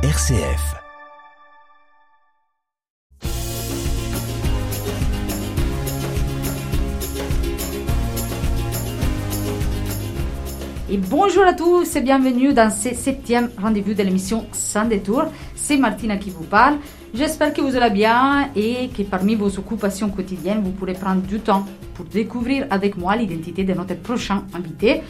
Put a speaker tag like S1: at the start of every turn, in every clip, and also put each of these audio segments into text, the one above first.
S1: RCF.
S2: Et bonjour à tous et bienvenue dans ce septième rendez-vous de l'émission Sans détour. C'est Martina qui vous parle. J'espère que vous allez bien et que parmi vos occupations quotidiennes, vous pourrez prendre du temps pour découvrir avec moi l'identité de notre prochain invité.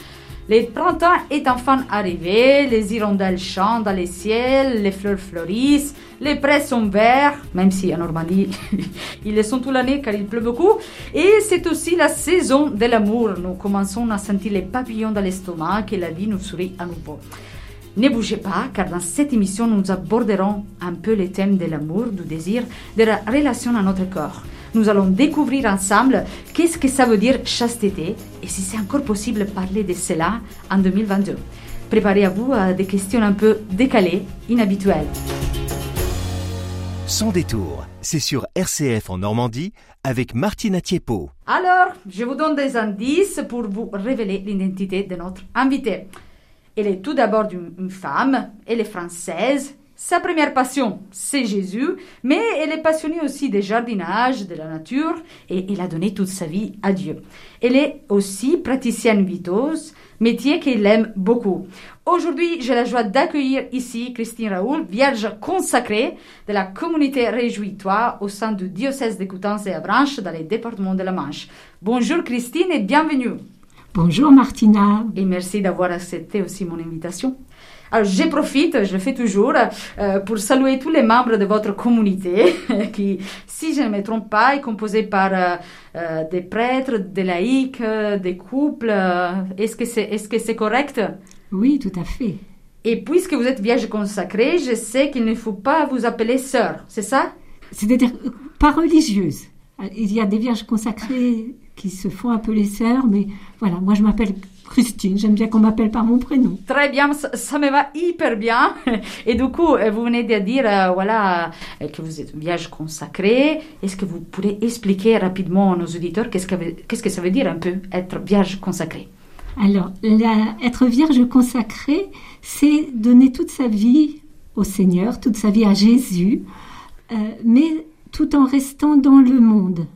S2: Le printemps est enfin arrivé, les hirondelles chantent dans les ciels, les fleurs fleurissent, les prés sont verts, même si en Normandie ils le sont toute l'année car il pleut beaucoup. Et c'est aussi la saison de l'amour. Nous commençons à sentir les papillons dans l'estomac et la vie nous sourit à nouveau. Ne bougez pas, car dans cette émission, nous aborderons un peu les thèmes de l'amour, du désir, de la relation à notre corps. Nous allons découvrir ensemble qu'est-ce que ça veut dire chasteté et si c'est encore possible de parler de cela en 2022. Préparez à vous à des questions un peu décalées, inhabituelles.
S1: Sans détour, c'est sur RCF en Normandie avec Martina Tiepo.
S2: Alors, je vous donne des indices pour vous révéler l'identité de notre invité. Elle est tout d'abord une femme, elle est française. Sa première passion, c'est Jésus, mais elle est passionnée aussi des jardinages, de la nature, et elle a donné toute sa vie à Dieu. Elle est aussi praticienne viteuse, métier qu'elle aime beaucoup. Aujourd'hui, j'ai la joie d'accueillir ici Christine Raoul, vierge consacrée de la communauté Réjouis-toi au sein du diocèse de Coutances et Avranches dans les départements de la Manche. Bonjour Christine et bienvenue.
S3: Bonjour Martina.
S2: Et merci d'avoir accepté aussi mon invitation. Alors, je profite, je le fais toujours, euh, pour saluer tous les membres de votre communauté, qui, si je ne me trompe pas, est composée par euh, euh, des prêtres, des laïcs, des couples. Est-ce que c'est est -ce c'est correct?
S3: Oui, tout à fait.
S2: Et puisque vous êtes vierge consacrée, je sais qu'il ne faut pas vous appeler sœur, c'est ça?
S3: C'est-à-dire pas religieuse. Il y a des vierges consacrées qui se font appeler sœurs, mais voilà, moi je m'appelle Christine. J'aime bien qu'on m'appelle par mon prénom.
S2: Très bien, ça, ça me va hyper bien. Et du coup, euh, vous venez de dire, euh, voilà, euh, que vous êtes vierge consacrée. Est-ce que vous pourrez expliquer rapidement à nos auditeurs qu'est-ce que, qu'est-ce que ça veut dire un peu être vierge consacrée?
S3: Alors, la- être vierge consacrée, c'est donner toute sa vie au Seigneur, toute sa vie à Jésus, euh, mais tout en restant dans le monde.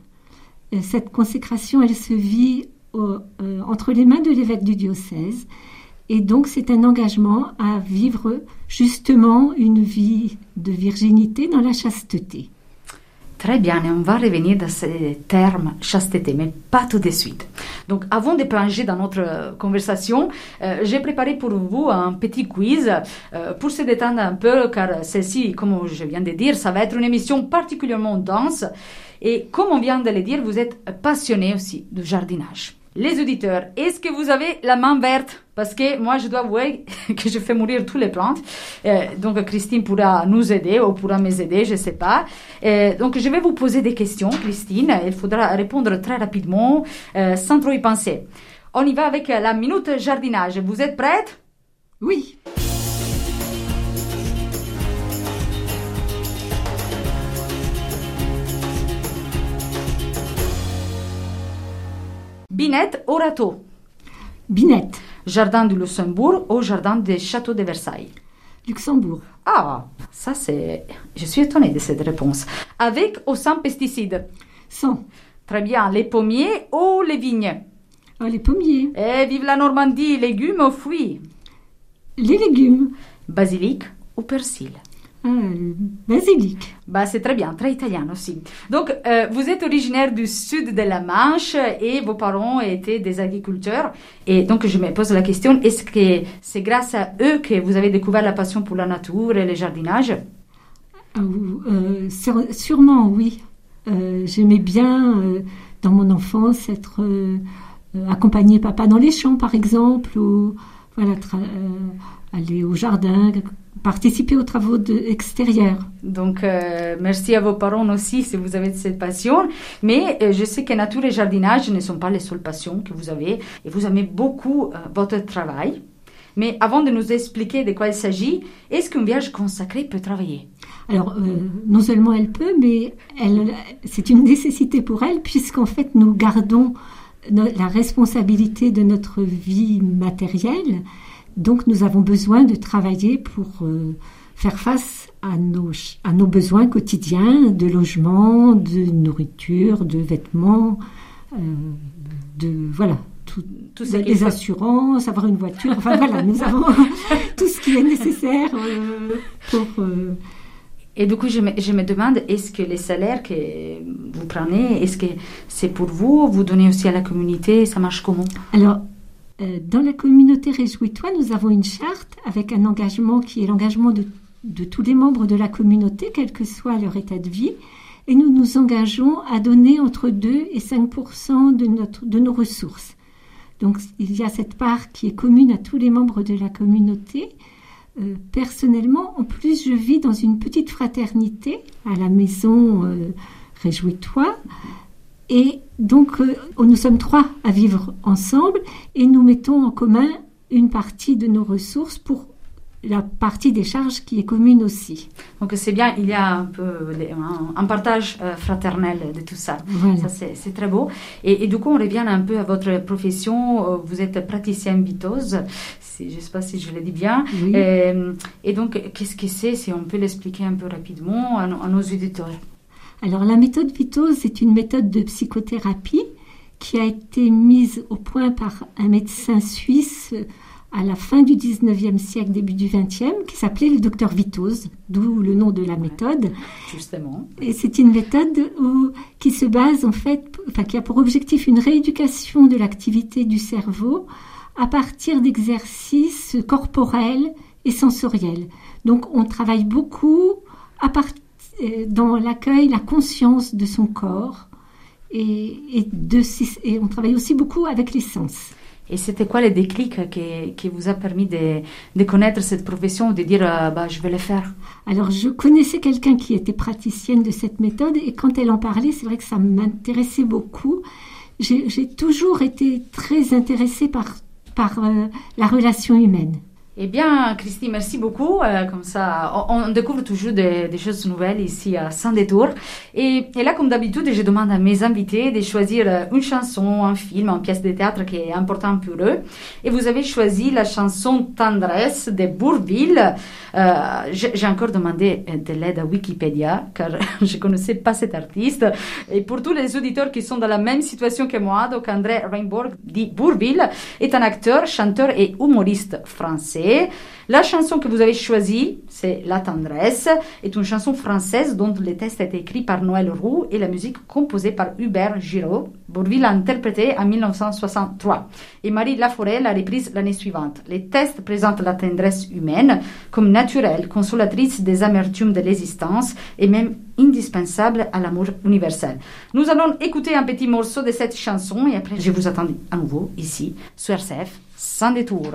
S3: Euh, Cette consécration, elle se vit euh, entre les mains de l'évêque du diocèse. Et donc, c'est un engagement à vivre justement une vie de virginité dans la chasteté.
S2: Très bien, et on va revenir dans ces termes chasteté, mais pas tout de suite. Donc, avant de plonger dans notre euh, conversation, euh, j'ai préparé pour vous un petit quiz euh, pour se détendre un peu, car celle-ci, comme je viens de dire, ça va être une émission particulièrement dense. Et comme on vient de le dire, vous êtes passionné aussi du jardinage. Les auditeurs, est-ce que vous avez la main verte? Parce que moi, je dois avouer que je fais mourir toutes les plantes. Euh, donc, Christine pourra nous aider ou pourra m'aider, je ne sais pas. Euh, donc, je vais vous poser des questions, Christine. Il faudra répondre très rapidement, euh, sans trop y penser. On y va avec la minute jardinage. Vous êtes prête?
S3: Oui,
S2: Binette au râteau.
S3: Binette,
S2: Jardin du Luxembourg au jardin des châteaux de Versailles.
S3: Luxembourg.
S2: Ah, ça c'est... Je suis étonnée de cette réponse. Avec ou sans pesticides?
S3: Sans.
S2: Très bien. Les pommiers ou les vignes?
S3: Oh, les pommiers.
S2: Eh, vive la Normandie, légumes ou fruits?
S3: Les légumes.
S2: Basilic ou persil?
S3: Le basilic.
S2: Bah, c'est très bien, très italien aussi. Donc, euh, vous êtes originaire du sud de la Manche et vos parents étaient des agriculteurs. Et donc, je me pose la question, est-ce que c'est grâce à eux que vous avez découvert la passion pour la nature et le jardinage?
S3: Ah, euh, sûrement, oui. Euh, J'aimais bien, euh, dans mon enfance, être euh, euh, accompagner papa dans les champs, par exemple, ou voilà, euh, aller au jardin, participer aux travaux de, extérieurs.
S2: Donc, euh, merci à vos parents aussi si vous avez cette passion. Mais euh, je sais que nature et jardinage ne sont pas les seules passions que vous avez. Et vous aimez beaucoup euh, votre travail. Mais avant de nous expliquer de quoi il s'agit, est-ce qu'une vierge consacrée peut travailler?
S3: Alors, non seulement elle peut, mais c'est une nécessité pour elle, puisqu'en fait, nous gardons la responsabilité de notre vie matérielle. Donc, nous avons besoin de travailler pour euh, faire face à nos, à nos besoins quotidiens de logement, de nourriture, de vêtements, euh, de voilà, tout, tout des assurances, avoir une voiture. Enfin voilà, nous avons tout ce qui est nécessaire euh, pour. Euh,
S2: et du coup, je me, je me demande, est-ce que les salaires que vous prenez, est-ce que c'est pour vous, vous donnez aussi à la communauté, ça marche comment?
S3: Alors, dans la communauté Réjouis-toi, nous avons une charte avec un engagement qui est l'engagement de, de, tous les membres de la communauté, quel que soit leur état de vie. Et nous nous engageons à donner entre 2 et 5 de, notre, de nos ressources. Donc il y a cette part qui est commune à tous les membres de la communauté. Euh, personnellement, en plus, je vis dans une petite fraternité à la maison euh, Réjouis-toi. Et donc, euh, nous sommes trois à vivre ensemble et nous mettons en commun une partie de nos ressources pour la partie des charges qui est commune aussi.
S2: Donc c'est bien, il y a un peu un, partage euh, fraternel de tout ça. Ça c'est très beau. Et, du coup, on revient un peu à votre profession. Euh, vous êtes praticienne vitose, je ne sais pas si je le dis bien. Et, donc, qu'est-ce que c'est, si on peut l'expliquer un peu rapidement à, à nos auditeurs?
S3: Alors la méthode Vitose est une méthode de psychothérapie qui a été mise au point par un médecin suisse à la fin du 19e siècle, début du 20e, qui s'appelait le docteur Vitose, d'où le nom de la méthode.
S2: Justement.
S3: Et c'est une méthode qui se base en fait, enfin qui a pour objectif une rééducation de l'activité du cerveau à partir d'exercices corporels et sensoriels. Donc on travaille beaucoup à partir dans l'accueil, la conscience de son corps. Et, de, et on travaille aussi beaucoup avec les sens.
S2: Et c'était quoi le déclic qui, qui, vous a permis de, de, connaître cette profession, de dire euh, bah, je vais le faire?
S3: Alors je connaissais quelqu'un qui était praticienne de cette méthode et quand elle en parlait, c'est vrai que ça m'intéressait beaucoup. J'ai toujours été très intéressée par, par euh, la relation humaine.
S2: Eh bien, Christy, merci beaucoup. Euh, comme ça, on, découvre toujours des, choses nouvelles ici à Saint-Détour. Et, là, comme d'habitude, je demande à mes invités de choisir euh, une chanson, un film, une pièce de théâtre qui est important pour eux. Et vous avez choisi la chanson Tendresse de Bourville. Euh, j'ai encore demandé de l'aide à Wikipédia, car je connaissais pas cet artiste. Et pour tous les auditeurs qui sont dans la même situation que moi, donc André Reinborg dit Bourville est un acteur, chanteur et humoriste français. La chanson que vous avez choisie, c'est La tendresse, est une chanson française dont le texte été écrit par Noël Roux et la musique composée par Hubert Giraud. Bourville l'a interprétée en 1963 et Marie Laforêt l'a reprise l'année suivante. Les textes présentent la tendresse humaine comme naturelle, consolatrice des amertumes de l'existence et même indispensable à l'amour universel. Nous allons écouter un petit morceau de cette chanson et après je vous attends à nouveau ici sur RCF sans détour.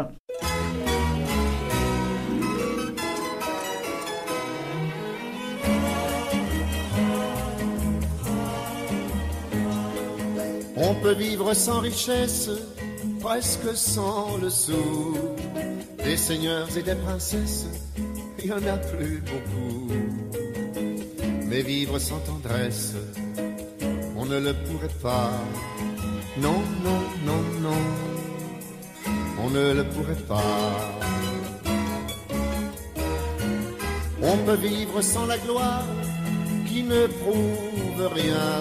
S4: Peut vivre sans richesse, presque sans le sou. Des seigneurs et des princesses, il y en a plus beaucoup. Mais vivre sans tendresse, on ne le pourrait pas. Non, non, non, non, on ne le pourrait pas. On peut vivre sans la gloire qui ne prouve rien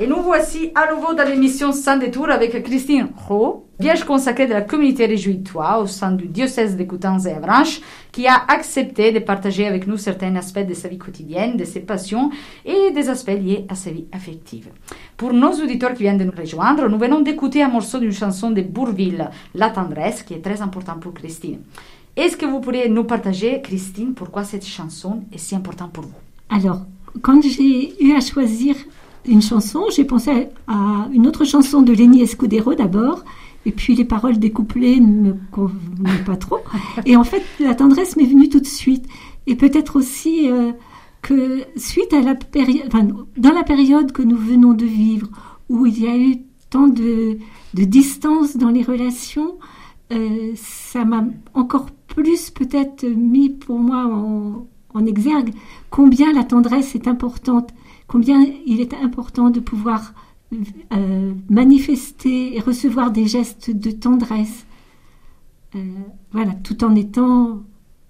S2: Et nous voici à nouveau dans l'émission Sans détour avec Christine Rowe, vierge consacrée de la communauté réjouis-toi au sein du diocèse de Coutances et Avranches, qui a accepté de partager avec nous certains aspects de sa vie quotidienne, de ses passions et des aspects liés à sa vie affective. Pour nos auditeurs qui viennent de nous rejoindre, nous venons d'écouter un morceau d'une chanson de Bourville, La tendresse, qui est très important pour Christine. Est-ce que vous pourriez nous partager, Christine, pourquoi cette chanson est si importante pour vous?
S3: Alors, quand j'ai eu à choisir une chanson, j'ai pensé à une autre chanson de Lenny Escudero d'abord, et puis les paroles des couplets ne me convenaient pas trop. Et en fait, la tendresse m'est venue tout de suite. Et peut-être aussi euh, que suite à la période, enfin, dans la période que nous venons de vivre, où il y a eu tant de, distance dans les relations, euh, ça m'a encore plus peut-être mis pour moi en exergue combien la tendresse est importante combien il est important de pouvoir euh, manifester et recevoir des gestes de tendresse. Euh, voilà, tout en étant,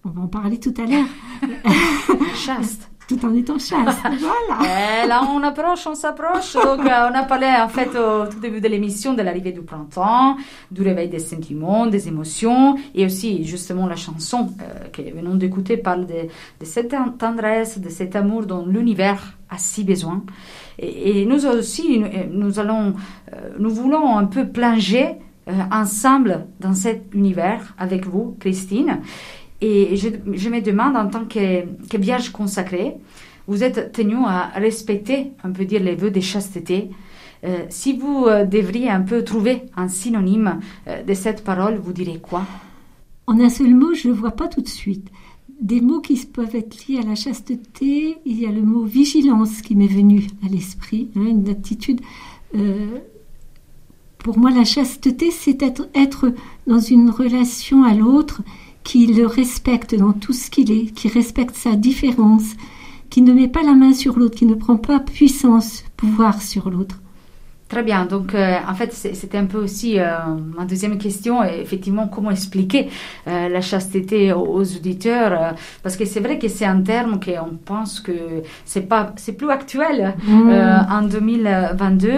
S3: on va en parler tout à l'heure,
S2: chaste
S3: tout en étant chaste.
S2: Voilà. Et là, on approche, on s'approche. Donc, euh, on a parlé en fait au tout début de l'émission de l'arrivée du printemps, du réveil des sentiments, des émotions, et aussi justement la chanson euh, que venons d'écouter parle de, de, cette tendresse, de cet amour dont l'univers a si besoin. Et, et nous aussi, nous allons, euh, nous voulons un peu plonger euh, ensemble dans cet univers avec vous, Christine. Et je, je, me demande, en tant que, que vierge consacrée, vous êtes tenu à respecter, on peut dire, les vœux de chasteté. Euh, si vous euh, devriez un peu trouver un synonyme euh, de cette parole, vous direz quoi?
S3: En un seul mot, je ne vois pas tout de suite. Des mots qui peuvent être liés à la chasteté, il y a le mot vigilance qui m'est venu à l'esprit, hein, une attitude. Pour moi, la chasteté, c'est être dans une relation à l'autre qui le respecte dans tout ce qu'il est, qui respecte sa différence, qui ne met pas la main sur l'autre, qui ne prend pas puissance, pouvoir sur l'autre.
S2: Très bien. Donc, euh, en fait, c'était un peu aussi euh, ma deuxième question. Effectivement, comment expliquer euh, la chasteté aux, auditeurs Parce que c'est vrai que c'est un terme qu'on pense que c'est pas, c'est plus actuel mmh. En 2022.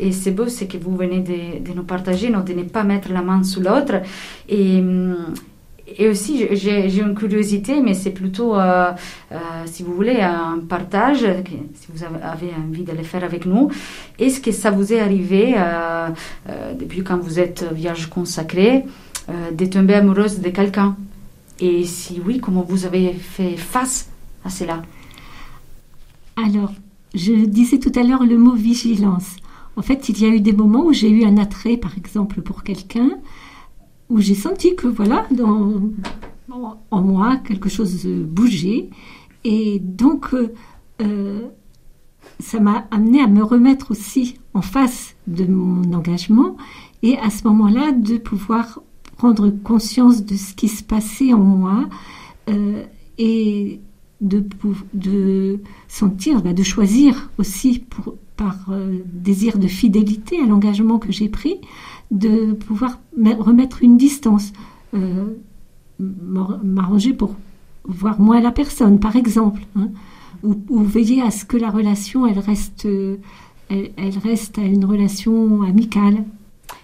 S2: Et c'est beau, c'est que vous venez de, de, nous partager, non, de ne pas mettre la main sur l'autre. Et hum, et aussi, j'ai une curiosité, mais c'est plutôt, euh, euh, si vous voulez, un partage, si vous avez envie de le faire avec nous. Est-ce que ça vous est arrivé, euh, depuis quand vous êtes vierge consacrée, de tomber amoureuse de quelqu'un? Et si oui, comment vous avez fait face à cela?
S3: Alors, je disais tout à l'heure le mot vigilance. En fait, il y a eu des moments où j'ai eu un attrait, par exemple, pour quelqu'un où j'ai senti que voilà, dans, en moi, quelque chose bougeait. Et donc, euh, ça m'a amené à me remettre aussi en face de mon engagement et à ce moment-là de pouvoir prendre conscience de ce qui se passait en moi euh, et de, de sentir, bah, de choisir aussi pour, par euh, désir de fidélité à l'engagement que j'ai pris, de pouvoir remettre une distance, euh, m'arranger pour voir moins la personne, par exemple, hein, ou, veiller à ce que la relation, elle reste, elle, reste à une relation amicale.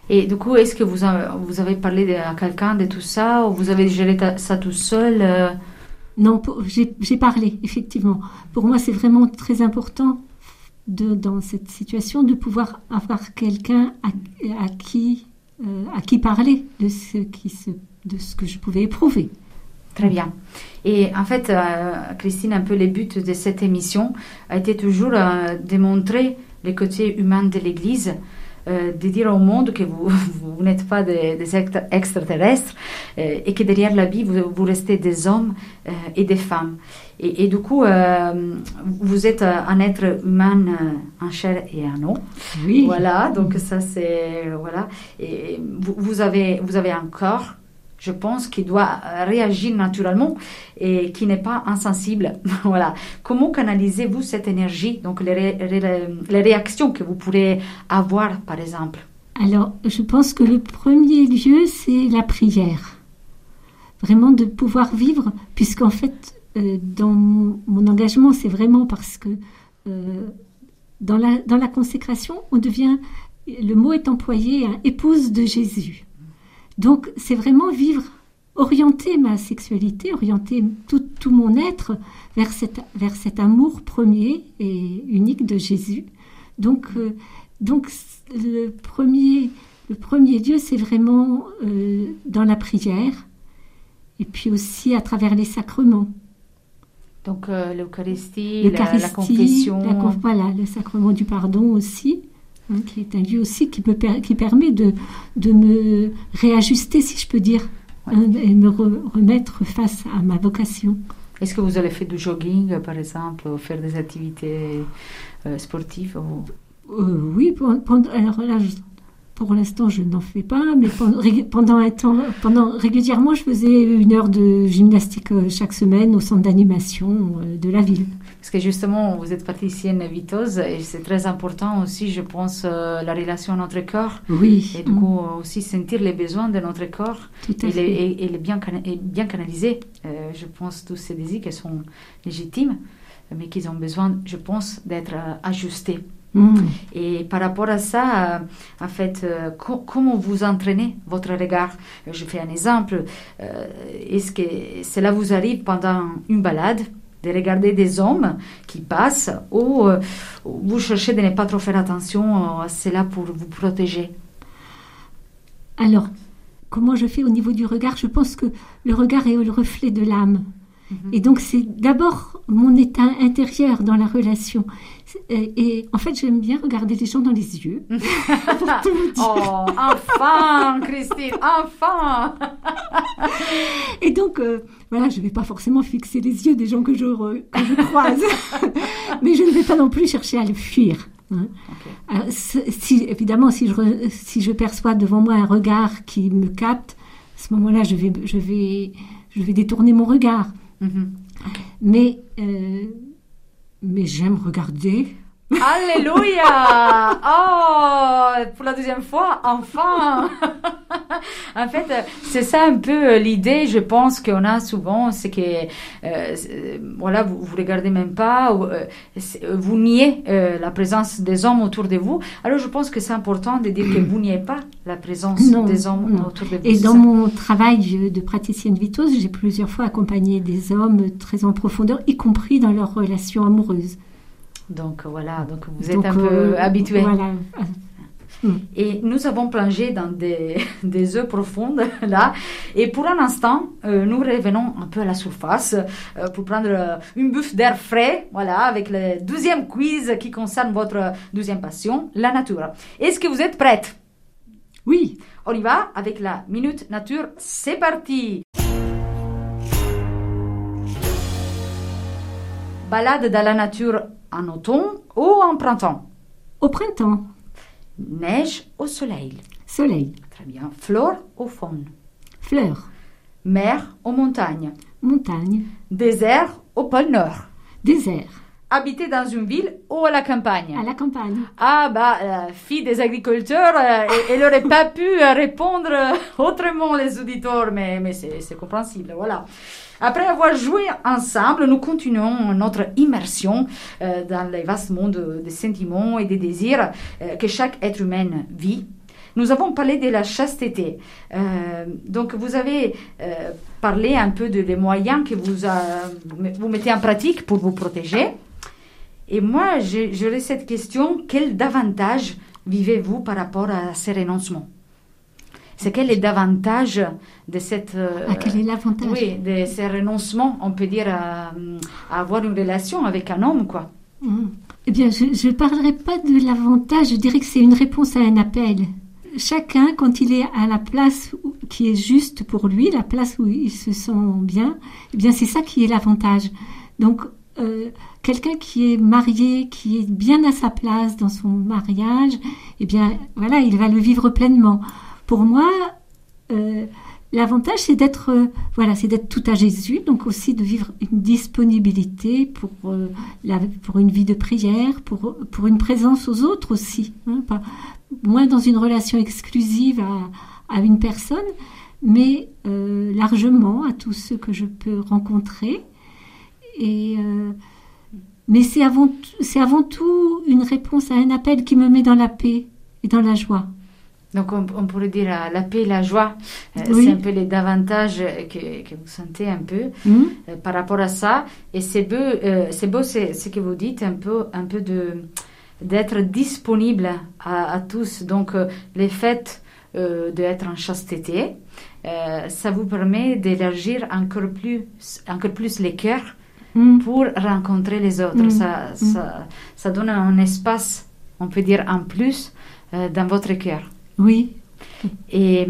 S2: Et du coup, est-ce que vous, avez, vous avez parlé à quelqu'un de tout ça, ou vous avez géré ça tout seul euh...
S3: Non, j'ai parlé, effectivement. Pour moi, c'est vraiment très important dans cette situation de pouvoir avoir quelqu'un à, qui, euh, à qui parler de ce, qui se, de ce que je pouvais éprouver.
S2: Très bien. Et en fait, euh, Christine, un peu les buts de cette émission a été toujours euh, de montrer les côtés humains de l'Église, euh, de dire au monde que vous, vous n'êtes pas des, des extraterrestres euh, et que derrière la vie, vous, vous restez des hommes euh, et des femmes. Et, et du coup, euh, vous êtes un être humain en chair et en eau.
S3: Oui.
S2: Voilà, donc ça c'est... Voilà. Et vous, vous, avez, vous avez un corps je pense, qui doit réagir naturellement et qui n'est pas insensible. voilà. Comment canalisez-vous cette énergie, donc les, les, réactions que vous pourrez avoir, par exemple?
S3: Alors, je pense que le premier lieu, c'est la prière. Vraiment de pouvoir vivre, puisqu'en fait, euh, dans mon, mon, engagement, c'est vraiment parce que euh, dans la, dans la consécration, on devient, le mot est employé, hein, épouse de Jésus. Donc c'est vraiment vivre, orienter ma sexualité, orienter tout, tout mon être vers, cette, vers cet amour premier et unique de Jésus. Donc, euh, donc le premier, le premier Dieu, c'est vraiment euh, dans la prière et puis aussi à travers les sacrements.
S2: Donc euh, l'Eucharistie, la, la confession.
S3: la voilà, le sacrement du pardon aussi, hein, qui est un lieu aussi qui, me per- qui permet de, de me réajuster, si je peux dire,
S2: Ouais.
S3: hein, et me re- remettre face à ma vocation.
S2: Est-ce que vous avez fait du jogging, par exemple, ou faire des activités euh, sportives ou-
S3: Euh, oui, pour, alors là, je- pour l'instant, je n'en fais pas, mais pendant, un temps, pendant régulièrement, je faisais une heure de gymnastique euh, chaque semaine au centre d'animation euh, de la ville.
S2: Parce que justement, vous êtes praticienne viteuse et c'est très important aussi, je pense, euh, la relation à notre corps.
S3: Oui,
S2: Et du coup, euh, aussi sentir les besoins de notre corps
S3: tout à
S2: et les,
S3: fait.
S2: et- et les bien, cana- et bien canaliser. Euh, je pense tous ces désirs qui sont légitimes, mais qui ont besoin, je pense, d'être euh, ajustés.
S3: Mm.
S2: Et par rapport à ça, euh, en fait, euh, co- comment vous entraînez votre regard? Je fais un exemple. Euh, Est-ce que cela vous arrive pendant une balade? De regarder des hommes qui passent ou euh, vous cherchez de ne pas trop faire attention euh, à cela pour vous protéger
S3: Alors, comment je fais au niveau du regard? Je pense que le regard est le reflet de l'âme. Et donc, c'est d'abord mon état intérieur dans la relation. Et, et en fait, j'aime bien regarder les gens dans les yeux. pour tout vous dire.
S2: Oh, enfin, Christine, enfin
S3: Et donc, euh, voilà, je ne vais pas forcément fixer les yeux des gens que je, re- que je croise. Mais je ne vais pas non plus chercher à le fuir. hein. Alors, si, évidemment, si je, re- si je perçois devant moi un regard qui me capte, à ce moment-là, je vais, je, vais, je vais détourner mon regard.
S2: Mhm.
S3: Mais, euh, mais j'aime regarder.
S2: Alléluia Oh Pour la deuxième fois, enfin En fait, c'est ça un peu l'idée, je pense, qu'on a souvent, c'est que, euh, voilà, vous, vous regardez même pas, ou, euh, euh, vous niez euh, la présence des hommes autour de vous. Alors, je pense que c'est important de dire que vous niez pas la présence
S3: Non,
S2: des hommes
S3: non.
S2: autour de vous.
S3: Et dans
S2: ça
S3: mon travail de praticienne vitose, j'ai plusieurs fois accompagné des hommes très en profondeur, y compris dans leurs relations amoureuses.
S2: Donc, voilà, donc vous êtes
S3: Donc,
S2: un peu
S3: euh,
S2: habitué.
S3: Voilà.
S2: Et nous avons plongé dans des, des eaux profondes là. Et pour un instant, euh, nous revenons un peu à la surface euh, pour prendre euh, une bouffe d'air frais, voilà, avec le deuxième quiz qui concerne votre deuxième passion, la nature. Est-ce que vous êtes prête?
S3: Oui,
S2: On y va avec la minute nature. C'est parti. Balade dans la nature en automne ou en printemps.
S3: au printemps,
S2: Neige au soleil.
S3: soleil,
S2: Très bien. Flore au faune.
S3: fleurs,
S2: Mer aux montagnes.
S3: montagne,
S2: Désert au pôle Nord.
S3: désert,
S2: Habiter dans une ville ou à la campagne.
S3: à la campagne.
S2: Ah bah, la fille des agriculteurs, euh, elle n'aurait pas pu euh, répondre euh, autrement les auditeurs, mais, mais c'est compréhensible, voilà. Après avoir joué ensemble, nous continuons notre immersion euh, dans le vaste monde des sentiments et des désirs euh, que chaque être humain vit. Nous avons parlé de la chasteté. Euh, donc, vous avez euh, parlé un peu de les moyens que vous, euh, vous mettez en pratique pour vous protéger. Et moi, j'aurais cette question, quel davantage vivez-vous par rapport à ces renoncements? C'est quel est davantage de cette... euh,
S3: Ah, quel est l'avantage?
S2: Oui, de ces renoncements, on peut dire, à, à avoir une relation avec un homme, quoi.
S3: Mm. Eh bien, je ne parlerai pas de l'avantage, je dirais que c'est une réponse à un appel. Chacun, quand il est à la place où- qui est juste pour lui, la place où il se sent bien, eh bien, c'est ça qui est l'avantage. Donc, euh, quelqu'un qui est marié, qui est bien à sa place dans son mariage, eh bien, voilà, il va le vivre pleinement. Pour moi, euh, L'avantage, c'est d'être, euh, voilà, c'est d'être tout à Jésus, donc aussi de vivre une disponibilité pour la, pour une vie de prière, pour pour une présence aux autres aussi, hein, pas moins dans une relation exclusive à, à une personne, mais largement à tous ceux que je peux rencontrer. Et euh, mais c'est avant, tout une réponse à un appel qui me met dans la paix et dans la joie.
S2: Donc on, pourrait dire la paix et la joie, c'est un peu les davantages que, que, vous sentez un peu
S3: Hmm.
S2: par rapport à ça. Et c'est beau, c'est beau ce que vous dites, un peu, un peu de d'être disponible à, à, tous. Donc le fait d'être en chasteté, ça vous permet d'élargir encore plus, encore plus les cœurs
S3: Mm.
S2: pour rencontrer les autres.
S3: Mm.
S2: Ça, ça, ça, donne un espace, on peut dire, en plus euh, dans votre cœur.
S3: Oui.
S2: Et,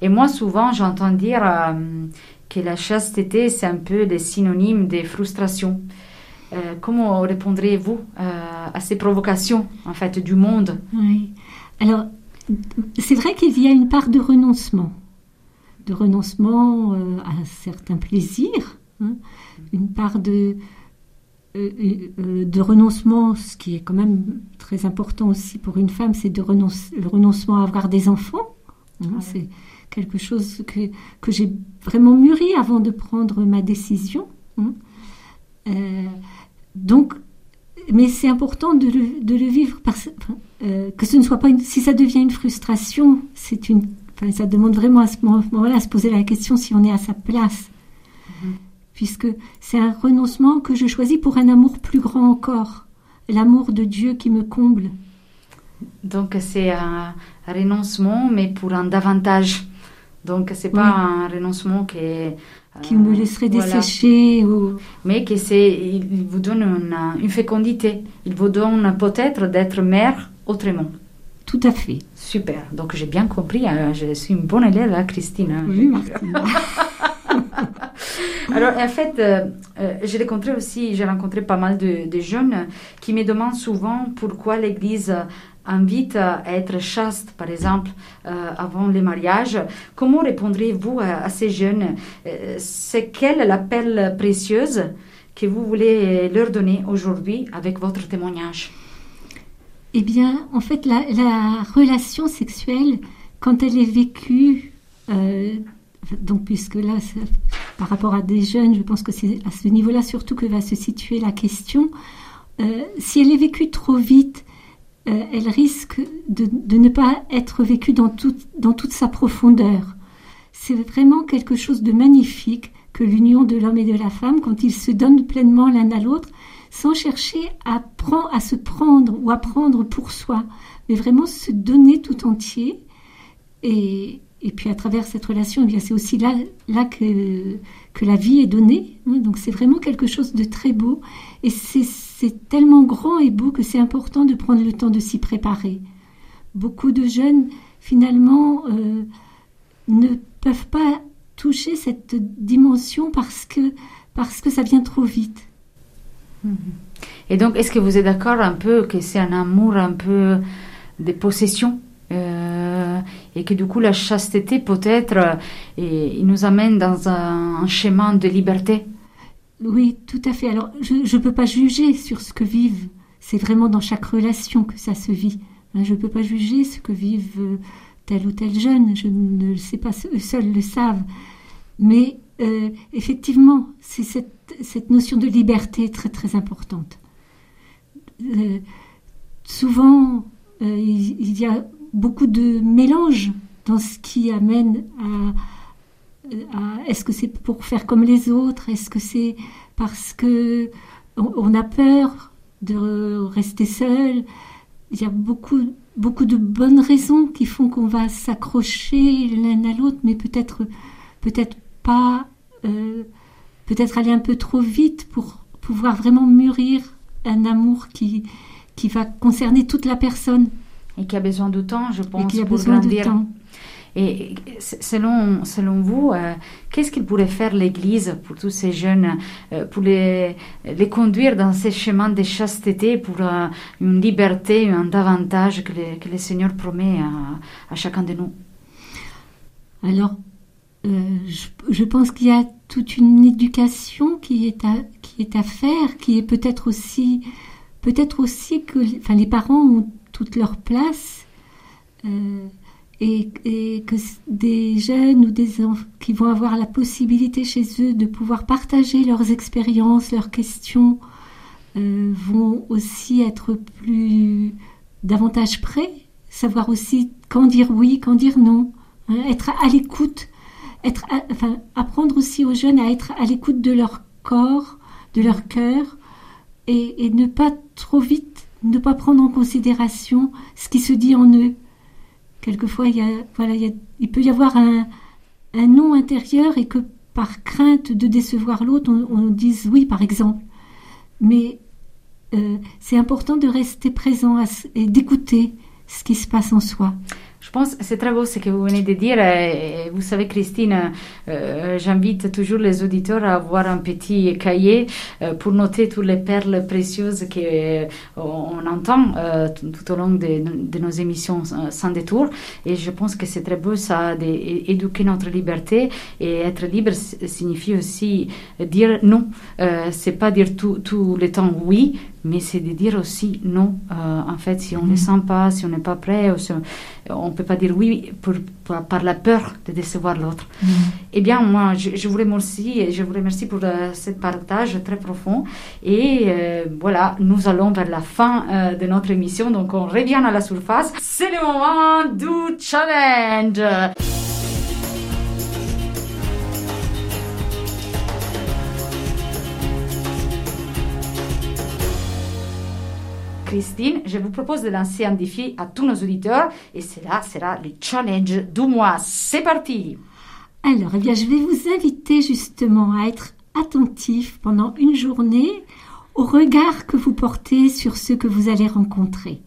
S2: et moi, souvent, j'entends dire euh, que la chasteté, c'est un peu le synonyme des frustrations. Euh, comment répondriez-vous à ces provocations, en fait, du monde?
S3: Oui. Alors, c'est vrai qu'il y a une part de renoncement. De renoncement à certains plaisirs. Hein, une part de, euh, euh, de renoncement, ce qui est quand même très important aussi pour une femme, c'est de renoncer, le renoncement à avoir des enfants. Hein,
S2: ouais.
S3: C'est quelque chose que, que j'ai vraiment mûri avant de prendre ma décision. Hein. Euh, donc, mais c'est important de le, de le vivre parce euh, que ce ne soit pas une, si ça devient une frustration, c'est une, enfin, ça demande vraiment à ce moment-là à se poser la question si on est à sa place
S2: Mhm.
S3: Puisque c'est un renoncement que je choisis pour un amour plus grand encore, l'amour de Dieu qui me comble.
S2: Donc c'est un renoncement, mais pour un davantage. Donc c'est pas
S3: Oui.
S2: un renoncement qui est,
S3: qui
S2: euh,
S3: me laisserait
S2: voilà.
S3: dessécher. Ou...
S2: mais que c'est, il vous donne une, une fécondité. Il vous donne peut-être d'être mère autrement.
S3: Tout à fait.
S2: Super. Donc j'ai bien compris. hein. Je suis une bonne élève, hein, Christine. hein.
S3: Oui, Martine.
S2: Alors, en fait, euh, euh, j'ai rencontré aussi, j'ai rencontré pas mal de, jeunes qui me demandent souvent pourquoi l'Église invite à être chaste, par exemple, euh, avant le mariage. Comment répondriez-vous à, ces jeunes? C'est quel l'appel précieuse que vous voulez leur donner aujourd'hui avec votre témoignage?
S3: Eh bien, en fait, la, la relation sexuelle, quand elle est vécue, donc puisque là, par rapport à des jeunes, je pense que c'est à ce niveau-là surtout que va se situer la question. Euh, si elle est vécue trop vite, euh, elle risque de, ne pas être vécue dans, toute- dans toute sa profondeur. C'est vraiment quelque chose de magnifique que l'union de l'homme et de la femme, quand ils se donnent pleinement l'un à l'autre, sans chercher à, à se prendre ou à prendre pour soi, mais vraiment se donner tout entier. Et, et puis à travers cette relation, eh c'est aussi là, là que, que la vie est donnée. hein. donc c'est vraiment quelque chose de très beau. Et c'est c'est tellement grand et beau que c'est important de prendre le temps de s'y préparer. Beaucoup de jeunes, finalement, euh, ne peuvent pas toucher cette dimension parce que, parce que ça vient trop vite.
S2: Et donc, est-ce que vous êtes d'accord un peu que c'est un amour un peu de possession euh, et que du coup la chasteté peut-être euh, nous amène dans un, chemin de liberté
S3: Oui, tout à fait. Alors, je ne peux pas juger sur ce que vivent. C'est vraiment dans chaque relation que ça se vit. Hein, Je ne peux pas juger ce que vivent euh, tel ou tel jeune. Je ne le sais pas, eux seuls le savent. Mais euh, effectivement, c'est cette, cette notion de liberté très très importante. Souvent, il y a beaucoup de mélange dans ce qui amène à, est-ce que c'est pour faire comme les autres? Est-ce que c'est parce que on, on a peur de rester seul? Il y a beaucoup, beaucoup de bonnes raisons qui font qu'on va s'accrocher l'un à l'autre, mais peut-être, peut-être pas, euh, peut-être aller un peu trop vite pour pouvoir vraiment mûrir un amour qui, qui va concerner toute la personne
S2: et qui a besoin de temps, je
S3: et
S2: pense,
S3: qui a
S2: pour
S3: besoin
S2: grandir.
S3: de temps.
S2: Et selon, selon vous, euh, qu'est-ce qu'il pourrait faire l'Église pour tous ces jeunes, euh, pour les, les conduire dans ces chemins de chasteté, pour euh, une liberté, un davantage que, le- que le Seigneur promet à, à chacun de nous?
S3: Alors, je, je pense qu'il y a toute une éducation qui est à, qui est à faire, qui est peut-être aussi, peut-être aussi que, enfin, les parents ont toute leur place euh, et, que des jeunes ou des enfants qui vont avoir la possibilité chez eux de pouvoir partager leurs expériences, leurs questions, euh, vont aussi être plus davantage prêts, savoir aussi quand dire oui, quand dire non, hein, être à l'écoute, être, enfin, apprendre aussi aux jeunes à être à l'écoute de leur corps, de leur cœur, et, ne pas trop vite, ne pas prendre en considération ce qui se dit en eux. Quelquefois, il, y a, voilà, il, peut y avoir un, un non intérieur et que par crainte de décevoir l'autre, on, dise oui, par exemple. Mais euh, c'est important de rester présent et d'écouter ce qui se passe en soi.
S2: Je pense que c'est très beau ce que vous venez de dire. Vous savez, Christine, euh, j'invite toujours les auditeurs à avoir un petit cahier euh, pour noter toutes les perles précieuses qu'on euh, entend tout au long de, nos émissions sans détour. Et je pense que c'est très beau ça d'éduquer notre liberté. Et être libre signifie aussi dire non. c'est pas dire tout, tout le temps oui, mais c'est de dire aussi non. en fait, si on ne mm. sent pas, si on n'est pas prêt, on ne peut pas dire oui pour, par la peur de décevoir l'autre. Mm. Eh bien, moi, je, je, vous remercie, je vous remercie pour euh, ce partage très profond. Et euh, voilà, nous allons vers la fin euh, de notre émission, donc on revient à la surface. C'est le moment du challenge. Christine, je vous propose de lancer un défi à tous nos auditeurs et cela sera le challenge du mois. C'est parti
S3: Alors, eh bien, je vais vous inviter justement à être attentif pendant une journée au regard que vous portez sur ceux que vous allez rencontrer.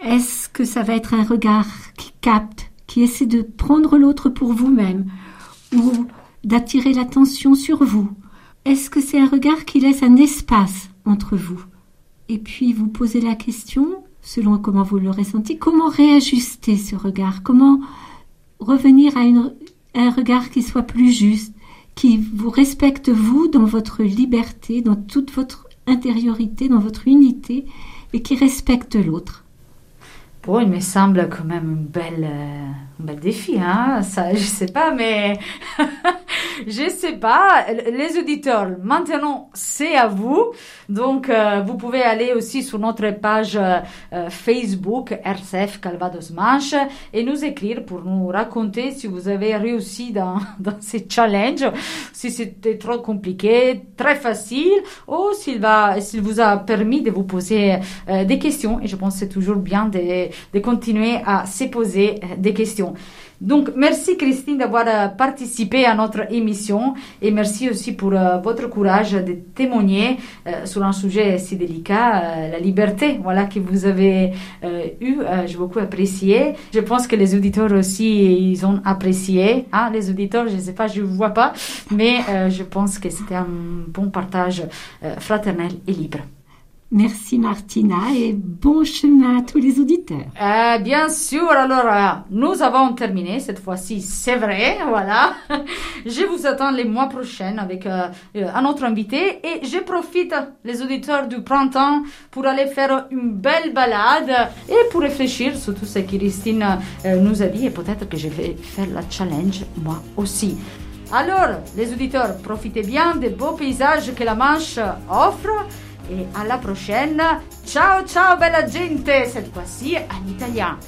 S3: Est-ce que ça va être un regard qui capte, qui essaie de prendre l'autre pour vous-même ou d'attirer l'attention sur vous? Est-ce que c'est un regard qui laisse un espace entre vous? Et puis vous posez la question, selon comment vous le ressentez, comment réajuster ce regard, comment revenir à, un regard qui soit plus juste, qui vous respecte vous dans votre liberté, dans toute votre intériorité, dans votre unité, et qui respecte l'autre?
S2: Bon, il me semble quand même un bel, euh, un bel défi, hein. Ça, je sais pas, mais je sais pas. Les auditeurs, maintenant, c'est à vous. Donc, euh, vous pouvez aller aussi sur notre page euh, Facebook RCF Calvados Manche et nous écrire pour nous raconter si vous avez réussi dans, dans ces challenges, si c'était trop compliqué, très facile, ou s'il va, s'il vous a permis de vous poser des questions. Et je pense que c'est toujours bien de, de continuer à se poser des questions. Donc, merci Christine d'avoir euh, participé à notre émission et merci aussi pour euh, votre courage de témoigner euh, sur un sujet si délicat, la liberté, voilà, que vous avez eu. J'ai beaucoup apprécié. Je pense que les auditeurs aussi, ils ont apprécié. Hein, les auditeurs, je ne sais pas, je ne vois pas, mais je pense que c'était un bon partage fraternel et libre.
S3: Merci Martina et bon chemin à tous les auditeurs.
S2: Euh, bien sûr, alors euh, nous avons terminé cette fois-ci, c'est vrai, voilà. Je vous attends les mois prochains avec euh, un autre invité et je profite les auditeurs du printemps pour aller faire une belle balade et pour réfléchir sur tout ce que Christine nous a dit et peut-être que je vais faire la challenge moi aussi. Alors, les auditeurs, profitez bien des beaux paysages que la Manche offre et alla prochaine. Ciao ciao bella gente, cette fois-ci en italien.